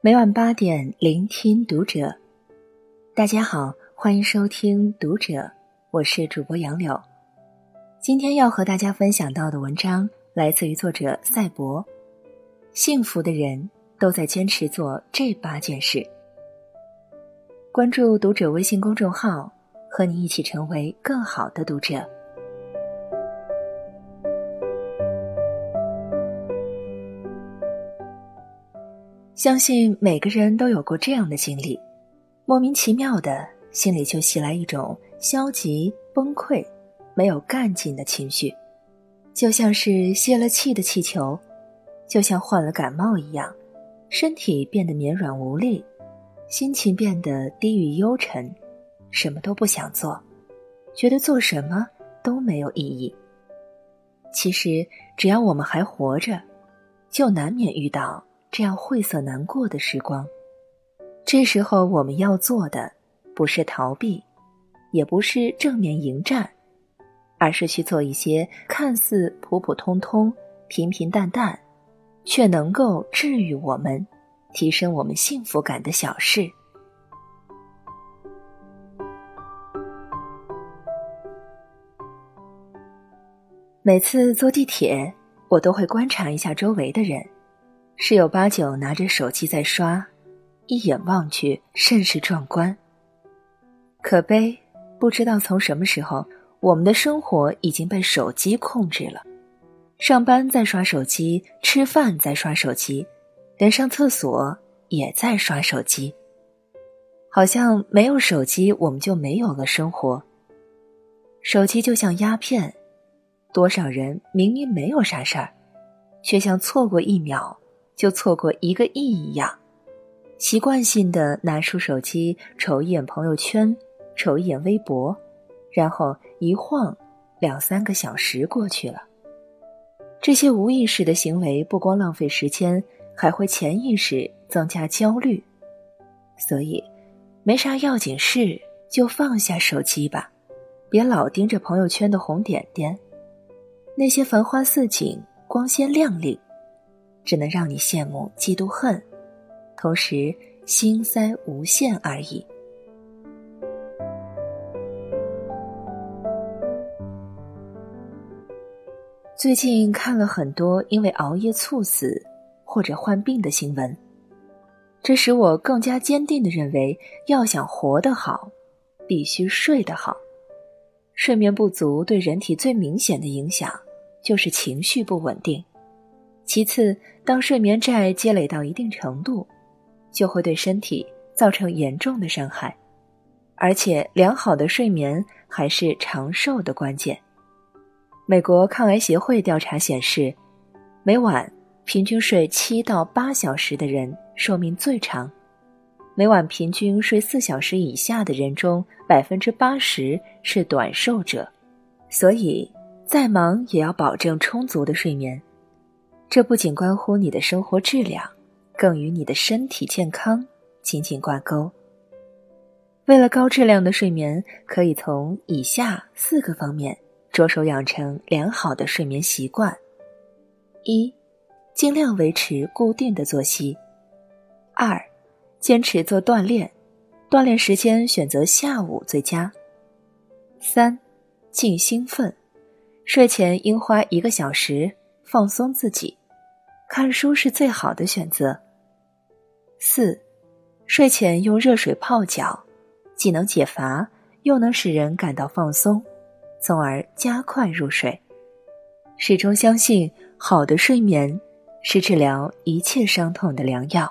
每晚八点，聆听读者。大家好，欢迎收听读者，我是主播杨柳。今天要和大家分享到的文章来自于作者赛博。幸福的人都在坚持做这八件事。关注读者微信公众号，和你一起成为更好的读者。相信每个人都有过这样的经历，莫名其妙的心里就袭来一种消极、崩溃、没有干劲的情绪，就像是泄了气的气球，就像患了感冒一样，身体变得绵软无力，心情变得低语幽沉，什么都不想做，觉得做什么都没有意义。其实，只要我们还活着，就难免遇到。这样晦涩难过的时光，这时候我们要做的，不是逃避，也不是正面迎战，而是去做一些看似普普通通、平平淡淡，却能够治愈我们、提升我们幸福感的小事。每次坐地铁，我都会观察一下周围的人。十有八九拿着手机在刷，一眼望去甚是壮观。可悲，不知道从什么时候，我们的生活已经被手机控制了。上班在刷手机，吃饭在刷手机，连上厕所也在刷手机。好像没有手机，我们就没有了生活。手机就像鸦片，多少人明明没有啥事儿，却像错过一秒。就错过一个亿一样，习惯性的拿出手机瞅一眼朋友圈，瞅一眼微博，然后一晃，两三个小时过去了。这些无意识的行为不光浪费时间，还会潜意识增加焦虑。所以，没啥要紧事就放下手机吧，别老盯着朋友圈的红点点，那些繁花似锦、光鲜亮丽。只能让你羡慕、嫉妒、恨，同时心塞无限而已。最近看了很多因为熬夜猝死或者患病的新闻，这使我更加坚定的认为，要想活得好，必须睡得好。睡眠不足对人体最明显的影响就是情绪不稳定。其次，当睡眠债积累到一定程度，就会对身体造成严重的伤害，而且良好的睡眠还是长寿的关键。美国抗癌协会调查显示，每晚平均睡七到八小时的人寿命最长，每晚平均睡四小时以下的人中，百分之八十是短寿者。所以，再忙也要保证充足的睡眠。这不仅关乎你的生活质量，更与你的身体健康紧紧挂钩。为了高质量的睡眠，可以从以下四个方面着手养成良好的睡眠习惯：一、尽量维持固定的作息；二、坚持做锻炼，锻炼时间选择下午最佳；三、静兴奋，睡前应花一个小时放松自己。看书是最好的选择。四，睡前用热水泡脚，既能解乏，又能使人感到放松，从而加快入睡。始终相信，好的睡眠是治疗一切伤痛的良药。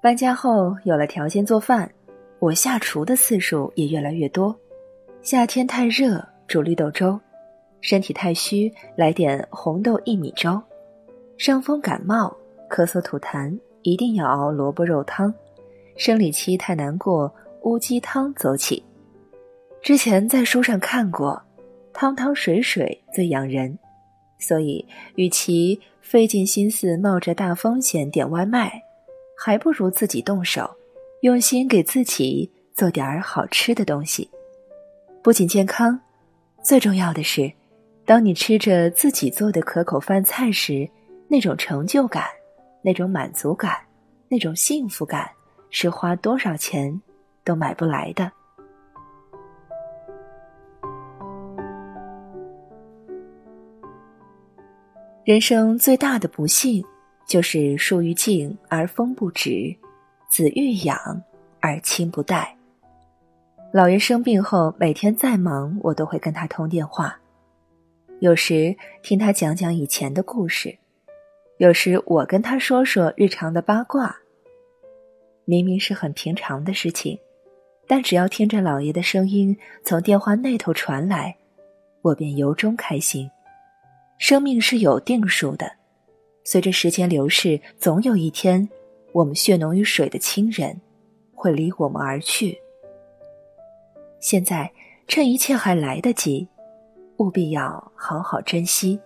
搬家后有了条件做饭，我下厨的次数也越来越多。夏天太热，煮绿豆粥；身体太虚，来点红豆薏米粥；伤风感冒、咳嗽吐痰，一定要熬萝卜肉汤；生理期太难过，乌鸡汤走起。之前在书上看过，汤汤水水最养人，所以与其费尽心思冒着大风险点外卖，还不如自己动手，用心给自己做点儿好吃的东西。不仅健康，最重要的是，当你吃着自己做的可口饭菜时，那种成就感，那种满足感，那种幸福感，是花多少钱都买不来的。人生最大的不幸，就是树欲静而风不止，子欲养而亲不待。老爷生病后，每天再忙，我都会跟他通电话。有时听他讲讲以前的故事，有时我跟他说说日常的八卦。明明是很平常的事情，但只要听着老爷的声音从电话那头传来，我便由衷开心。生命是有定数的，随着时间流逝，总有一天，我们血浓于水的亲人会离我们而去。现在趁一切还来得及，务必要好好珍惜。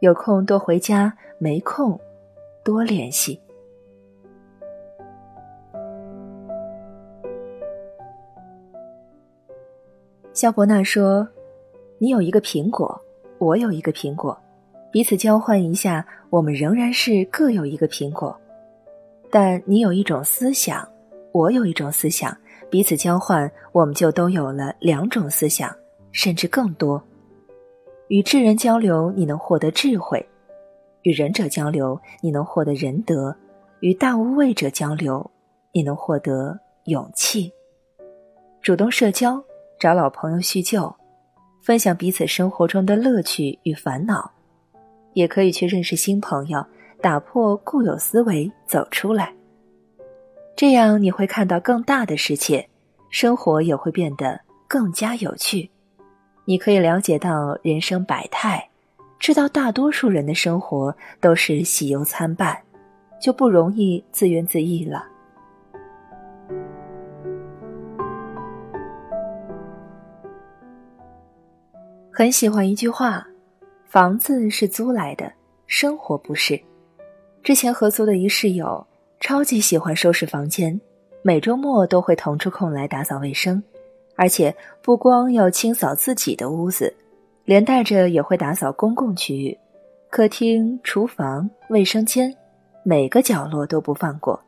有空多回家，没空多联系。肖伯纳说：“你有一个苹果。”我有一个苹果，彼此交换一下，我们仍然是各有一个苹果。但你有一种思想，我有一种思想，彼此交换，我们就都有了两种思想，甚至更多。与智人交流，你能获得智慧；与仁者交流，你能获得仁德；与大无畏者交流，你能获得勇气。主动社交，找老朋友叙旧。分享彼此生活中的乐趣与烦恼，也可以去认识新朋友，打破固有思维，走出来。这样你会看到更大的世界，生活也会变得更加有趣。你可以了解到人生百态，知道大多数人的生活都是喜忧参半，就不容易自怨自艾了。很喜欢一句话：“房子是租来的，生活不是。”之前合租的一室友超级喜欢收拾房间，每周末都会腾出空来打扫卫生，而且不光要清扫自己的屋子，连带着也会打扫公共区域，客厅、厨房、卫生间，每个角落都不放过。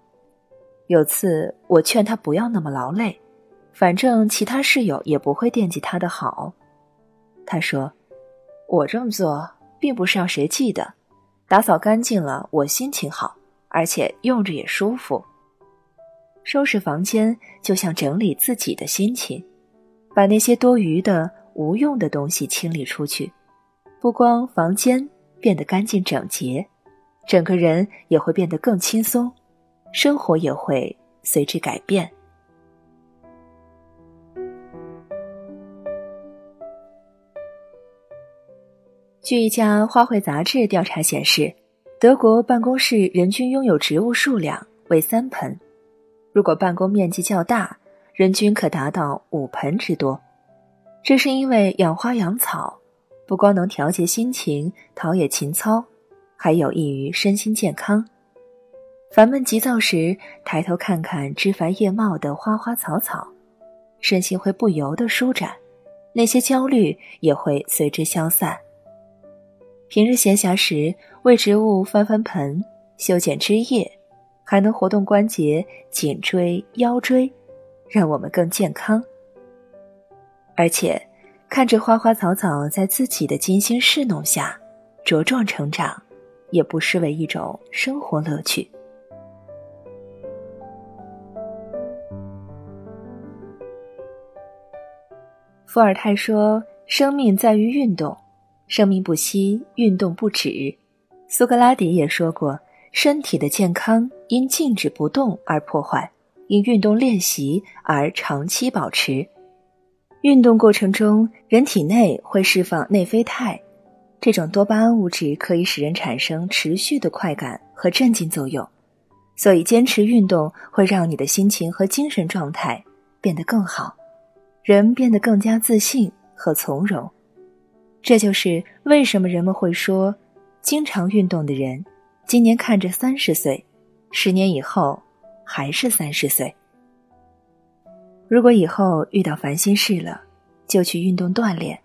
有次我劝他不要那么劳累，反正其他室友也不会惦记他的好。他说：“我这么做并不是要谁记得，打扫干净了我心情好，而且用着也舒服。收拾房间就像整理自己的心情，把那些多余的、无用的东西清理出去，不光房间变得干净整洁，整个人也会变得更轻松，生活也会随之改变。”据一家花卉杂志调查显示，德国办公室人均拥有植物数量为三盆，如果办公面积较大，人均可达到五盆之多。这是因为养花养草，不光能调节心情、陶冶情操，还有益于身心健康。烦闷急躁时，抬头看看枝繁叶茂的花花草草，身心会不由得舒展，那些焦虑也会随之消散。平日闲暇时，为植物翻翻盆、修剪枝叶，还能活动关节、颈椎、腰椎，让我们更健康。而且，看着花花草草在自己的精心侍弄下茁壮成长，也不失为一种生活乐趣。伏尔泰说：“生命在于运动。”生命不息，运动不止。苏格拉底也说过：“身体的健康因静止不动而破坏，因运动练习而长期保持。”运动过程中，人体内会释放内啡肽，这种多巴胺物质可以使人产生持续的快感和镇静作用，所以坚持运动会让你的心情和精神状态变得更好，人变得更加自信和从容。这就是为什么人们会说，经常运动的人，今年看着三十岁，十年以后还是三十岁。如果以后遇到烦心事了，就去运动锻炼，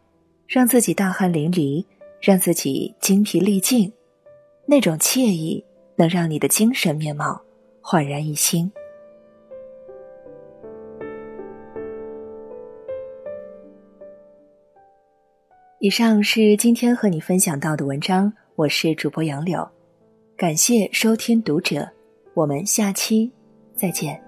让自己大汗淋漓，让自己精疲力尽，那种惬意能让你的精神面貌焕然一新。以上是今天和你分享到的文章，我是主播杨柳，感谢收听读者，我们下期再见。